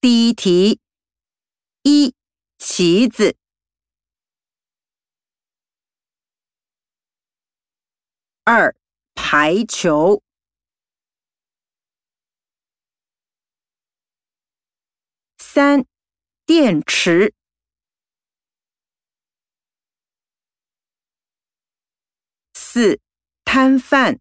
第一题，一，棋子。二，排球。三，电池。四，摊贩。